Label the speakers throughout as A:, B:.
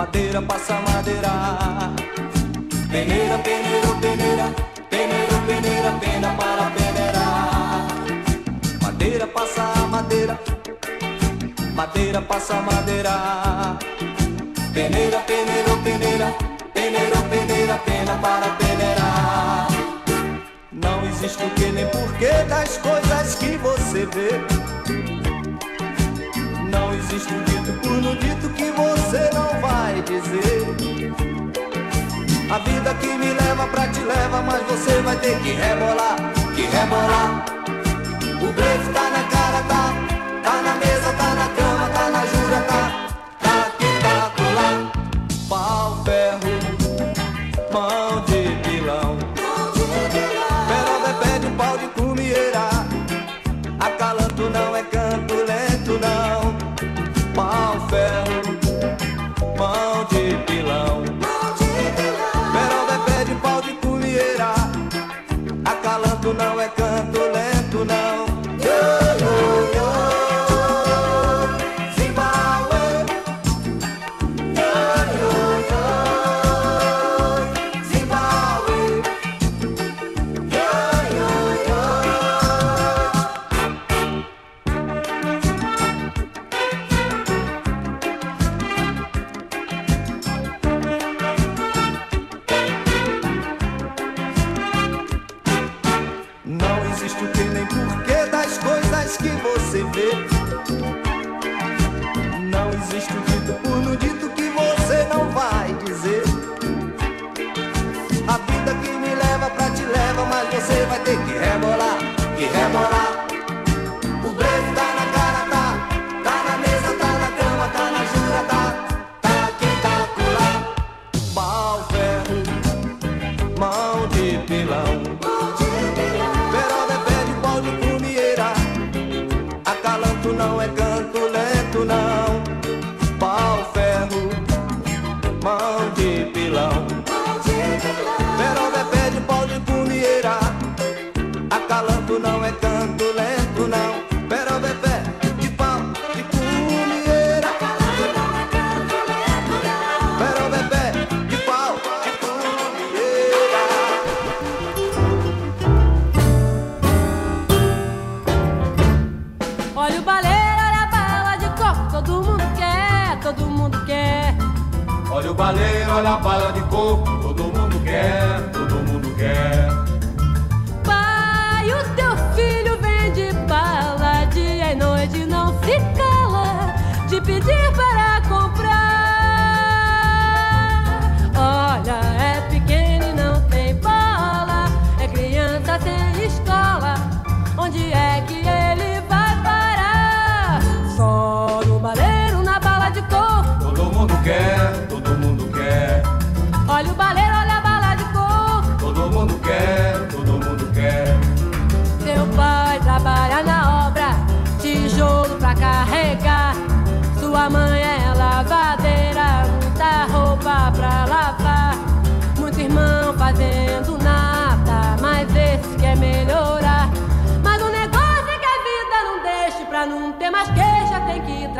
A: Madeira passa madeira. Peneira, peneira, peneira, peneira, peneira, pena para peneirar. Madeira passa madeira, madeira passa madeira. Peneira, peneira, peneira, peneira, peneira, pena para peneirar. Não existe o que nem porquê das coisas que você vê existe um dito por no dito que você não vai dizer. A vida que me leva pra te leva, mas você vai ter que rebolar, que rebolar. O blefe tá na cara, que.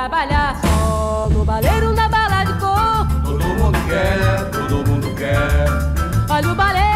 B: Trabalhar só no baleiro, na bala de cor.
A: Todo mundo quer, todo mundo quer.
B: Olha o baleiro,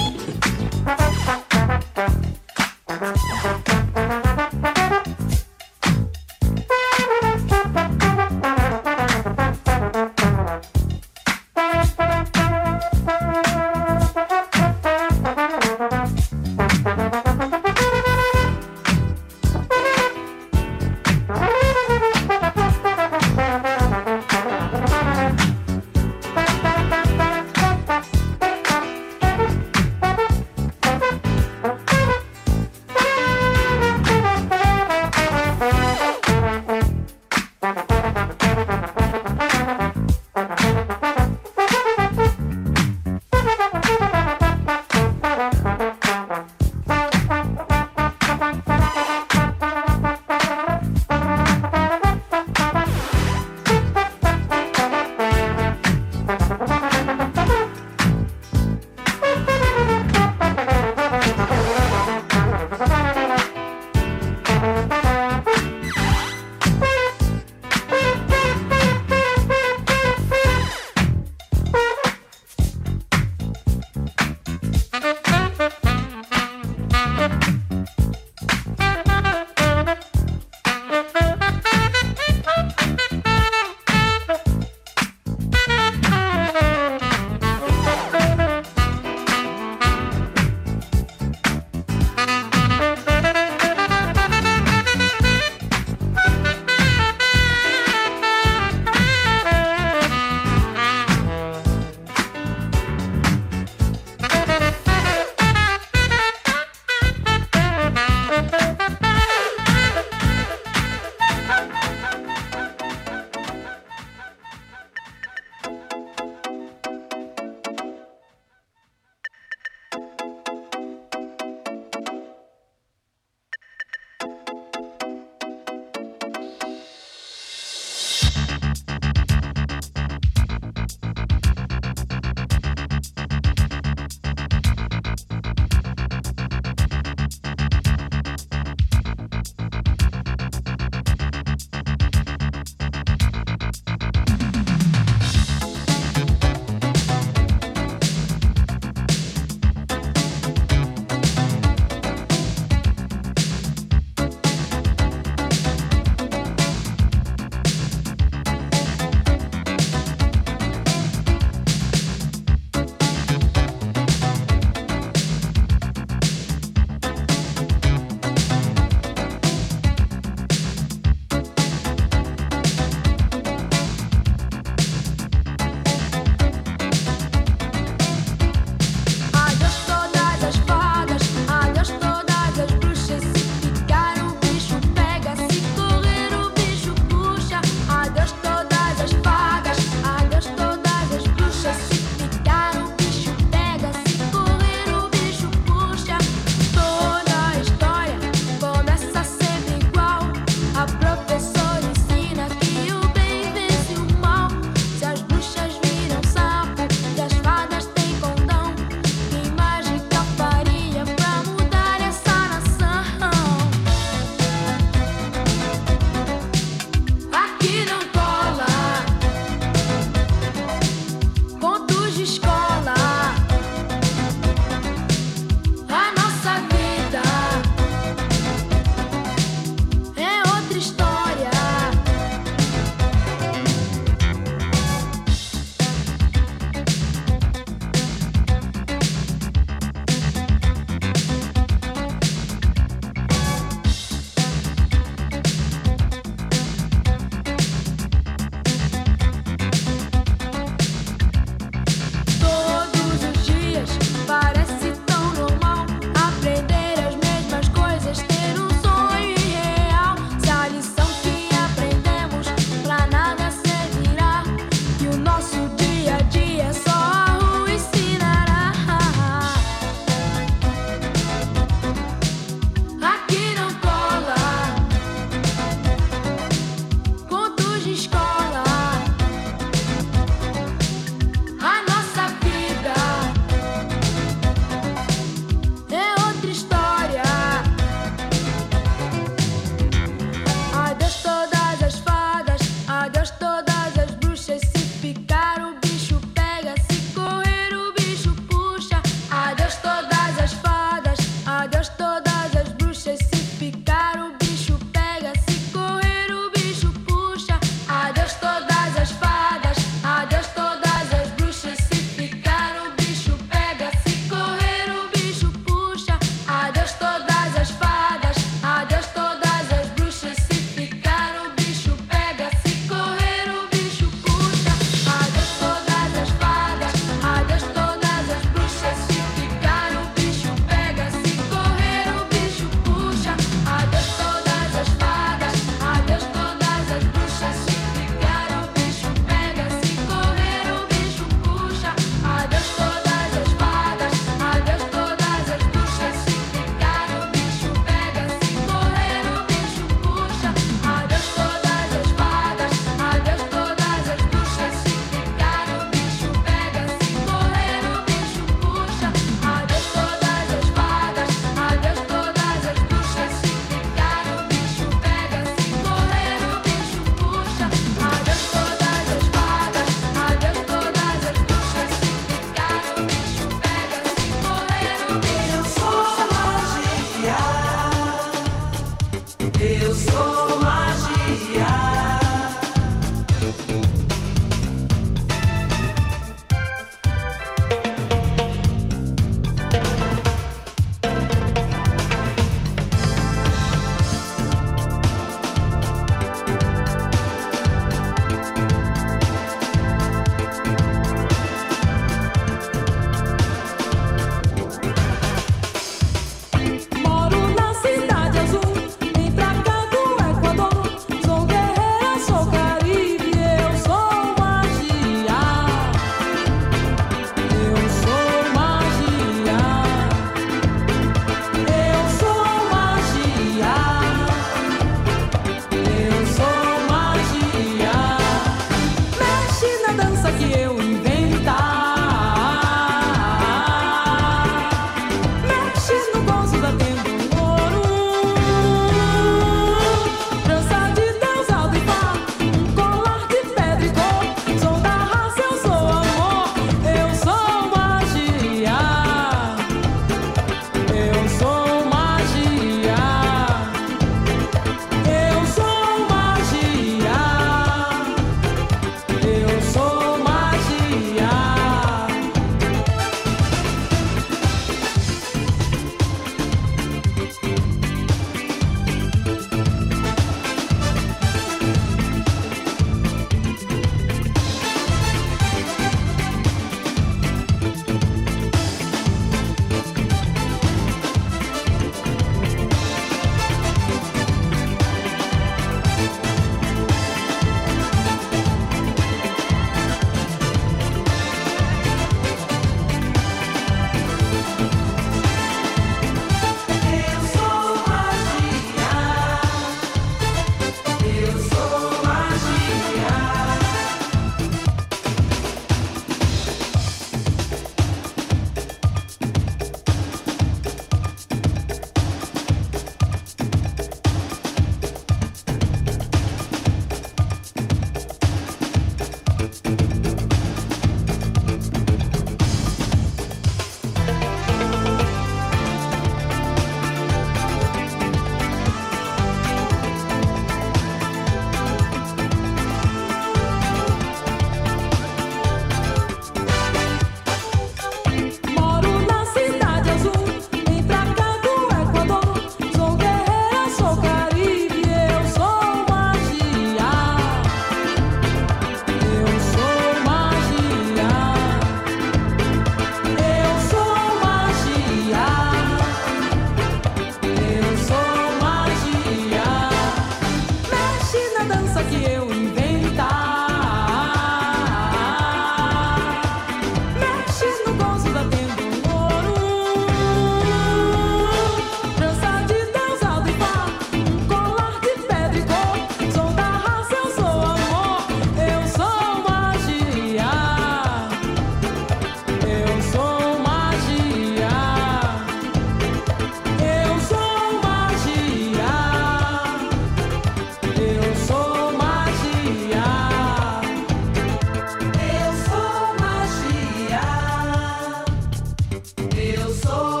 C: soul.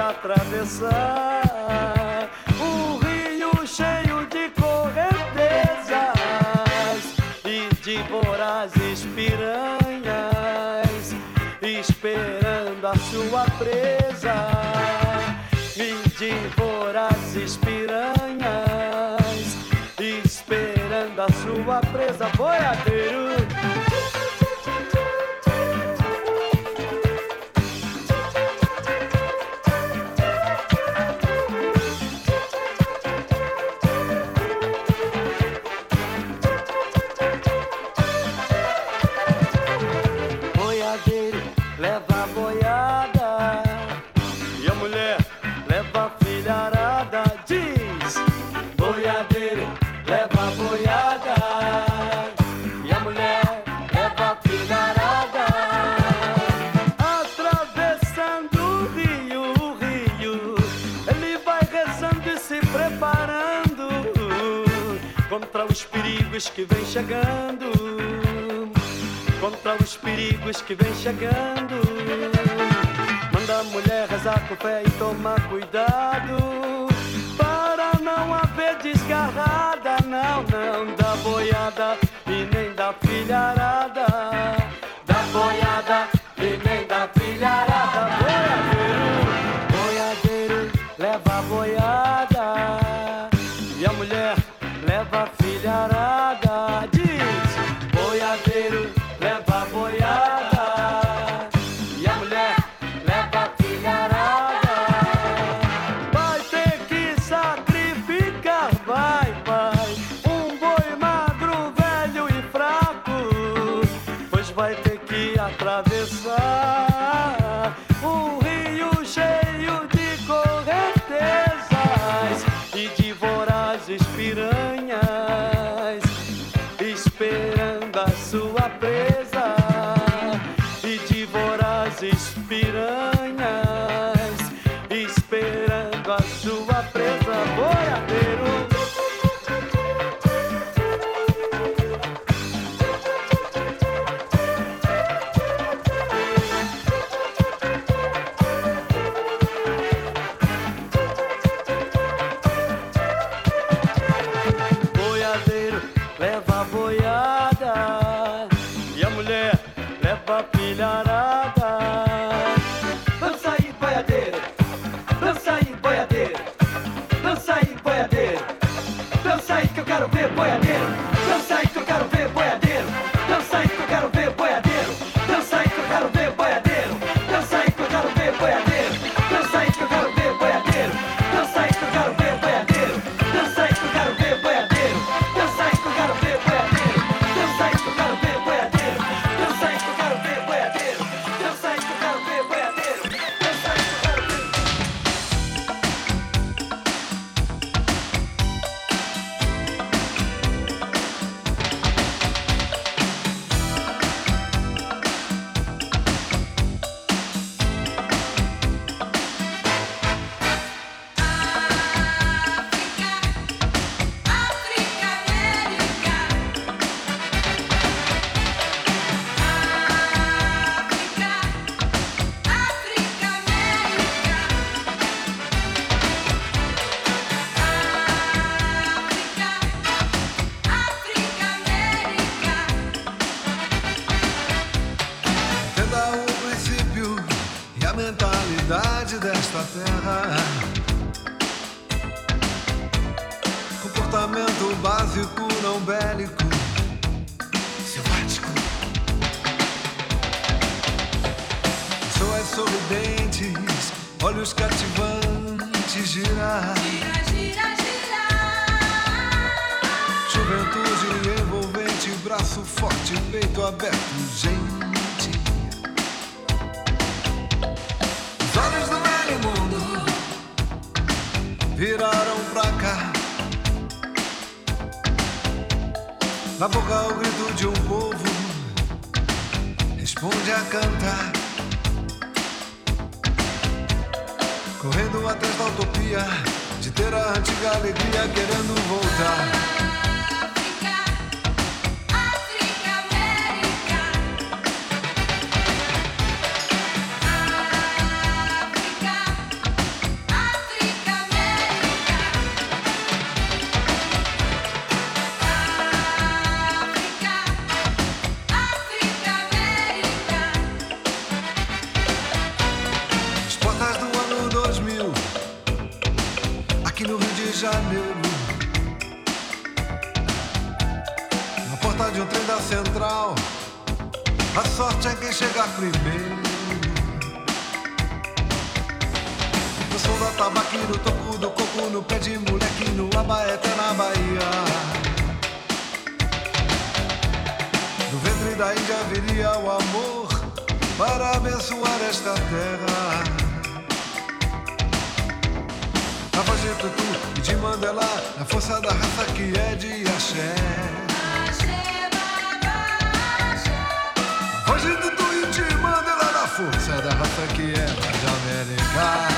C: atravessar. Um rio cheio de correntezas e de vorazes piranhas esperando a sua presa. E de vorazes piranhas esperando a sua presa. Boiadeiro perigos que vem chegando, contra os perigos que vem chegando. Manda a mulher rezar com fé e tomar cuidado, para não haver desgarrada, não, não da boiada e nem da filharada, da boiada e nem da filharada.
D: Da central, a sorte é quem chegar primeiro. No som da tabaque, no toco do coco, no pé de moleque, no abaeté na Bahia. Do ventre da Índia viria o amor para abençoar esta terra. A voz de Tutu e de Mandela, a força da raça que é de. Axé, A voz de Tutu e de Mandela, da força da raça que é de América.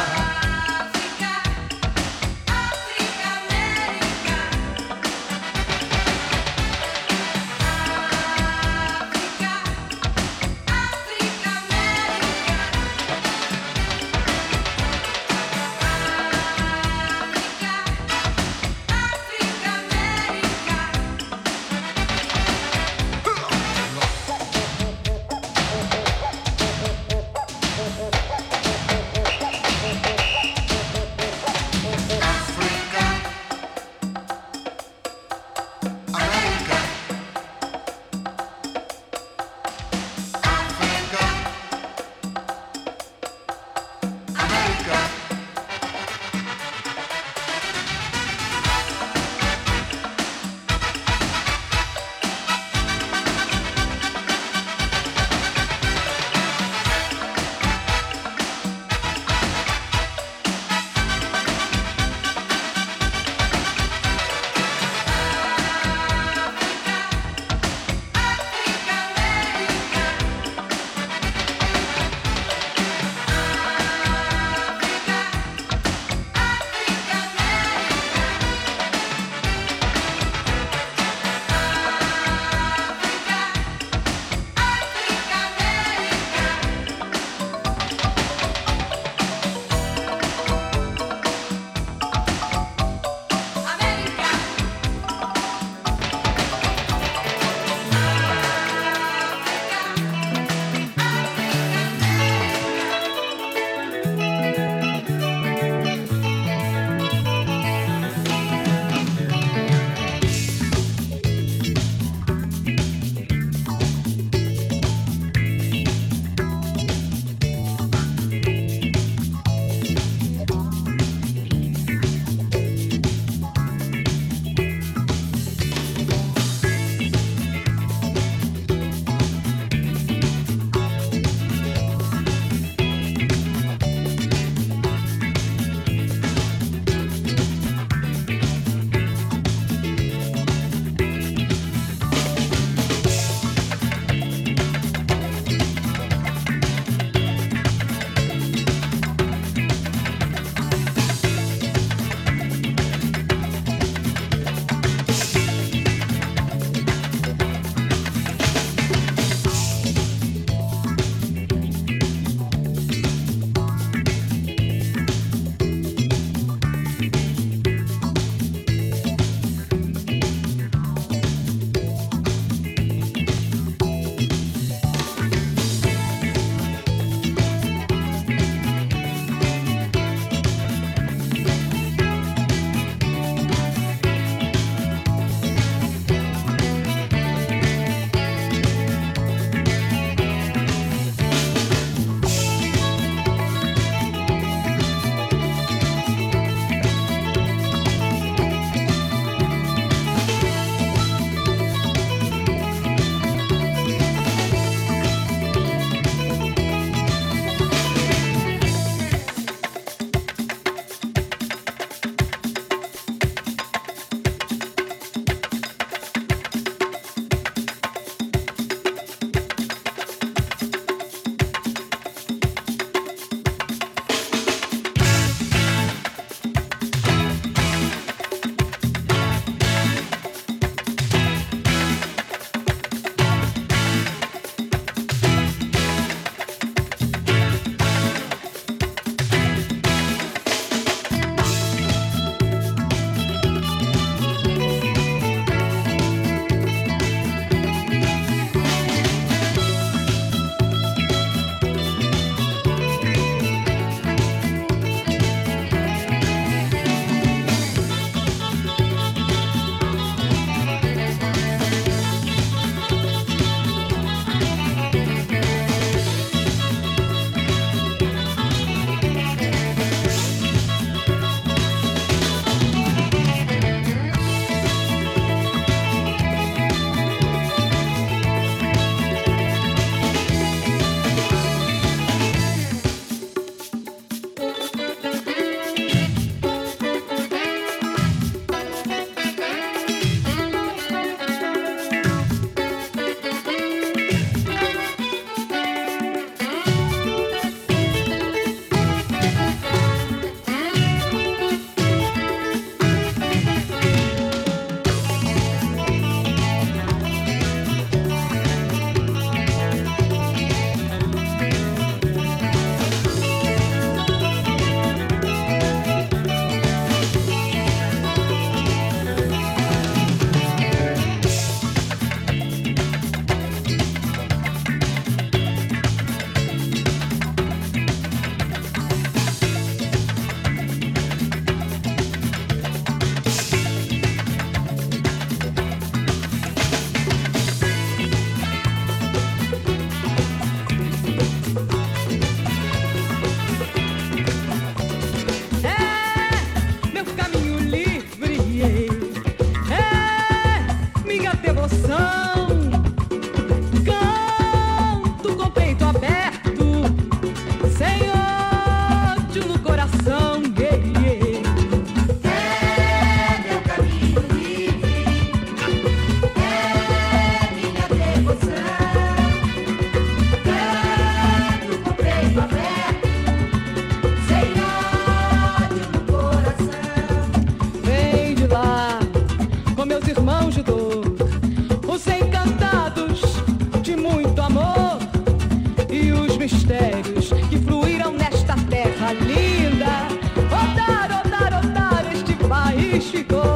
E: triste,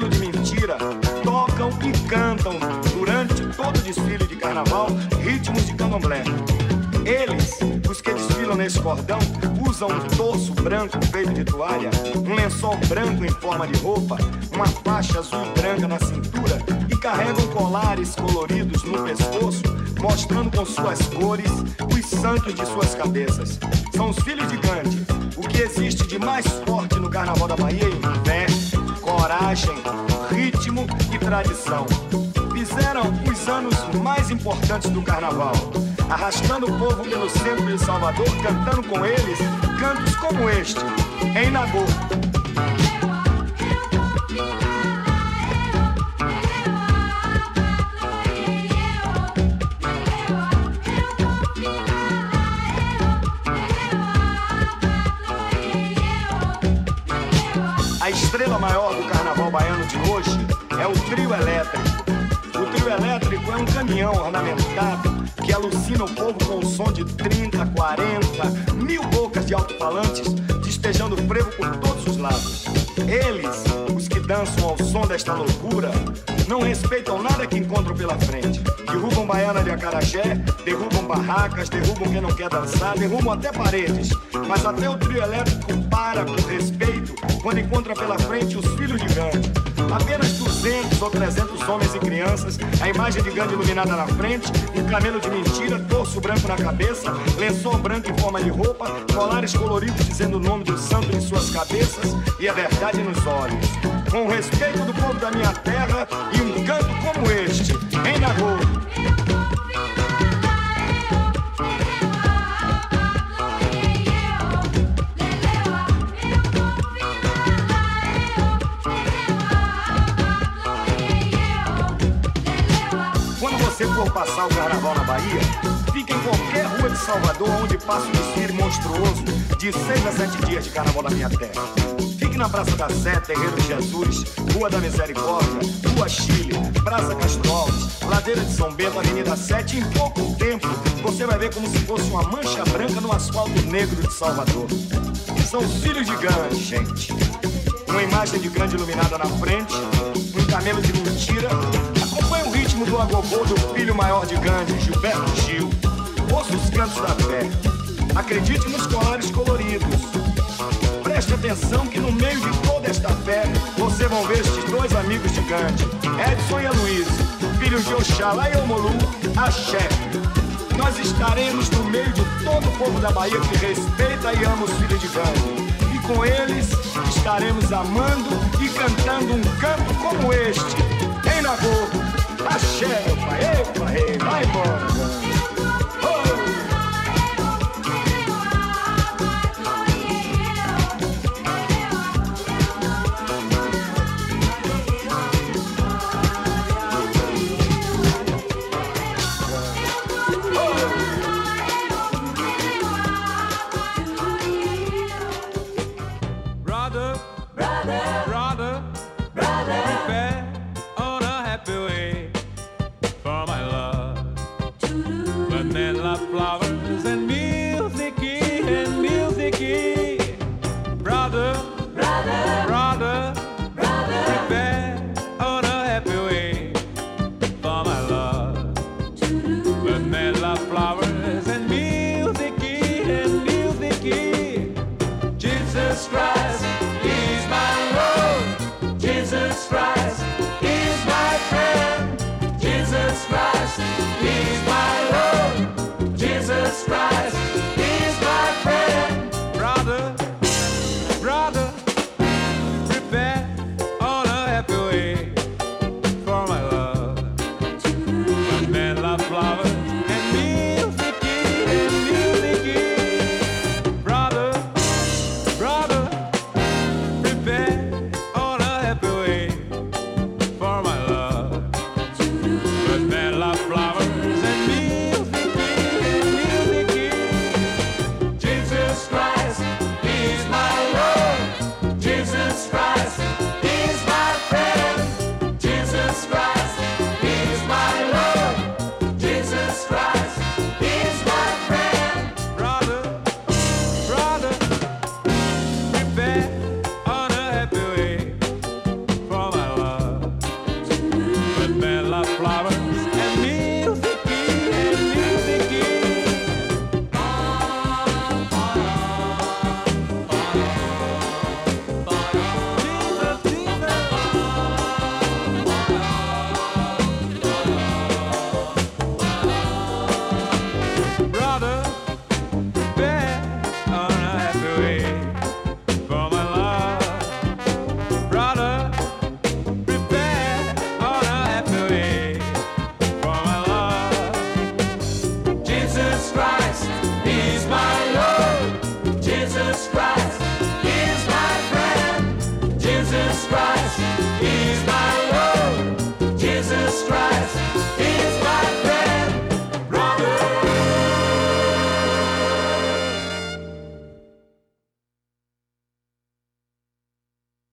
E: de mentira. Tocam e cantam durante todo o desfile de carnaval ritmos de candomblé. Eles, os que desfilam nesse cordão, usam um torso branco feito de toalha, um lençol branco em forma de roupa, uma faixa azul branca na cintura e carregam colares coloridos no pescoço, mostrando com suas cores os santos de suas cabeças. São os filhos de Gandhi. O que existe de mais forte no carnaval da Bahia é fé, ritmo e tradição. Fizeram os anos mais importantes do carnaval, arrastando o povo pelo centro de Salvador, cantando com eles cantos como este, em Nagô. A estrela maior do carnaval baiano de hoje é o trio elétrico. O trio elétrico é um caminhão ornamentado que alucina o povo com o som de 30, 40, mil bocas de alto-falantes despejando frevo por todos os lados. Eles, os que dançam ao som desta loucura, não respeitam nada que encontram pela frente. Derrubam baiana de acarajé, derrubam barracas, derrubam quem não quer dançar, derrubam até paredes. Mas até o trio elétrico para por respeito quando encontra pela frente os filhos de Gandhi. Apenas 200 ou 300 homens e crianças, a imagem de Gandhi iluminada na frente, um camelo de mentira, torso branco na cabeça, lençol branco em forma de roupa, colares coloridos dizendo o nome do santo em suas cabeças e a verdade nos olhos. Com o respeito do povo da minha terra e um canto como este, em. Quando você for passar o carnaval na Bahia, em qualquer rua de Salvador onde passa o desfile monstruoso de seis a sete dias de carnaval na minha terra. Fique na Praça da Sé, Terreiro de Jesus, Rua da Misericórdia, Rua Chile, Praça Castro Alves, Ladeira de São Bento, Avenida 7. Em pouco tempo, você vai ver como se fosse uma mancha branca no asfalto negro de Salvador. São os filhos de Gandhi, gente. Uma imagem de grande iluminada na frente, um camelo de mentira. Acompanhe o ritmo do agogô do filho maior de Gandhi, Gilberto Gil. Os cantos da fé. Acredite nos colares coloridos.
F: atenção que no meio de toda esta fé, você vão ver estes dois amigos Gandhi, Edson e Aloysio, filhos de Oxalá e Omolu, Axé. Nós estaremos no meio de todo o povo da Bahia que respeita e ama os filhos de Gandhi. E com eles estaremos amando e cantando um canto como este. Em Nagô, Axé, meu pai, epa, vai embora.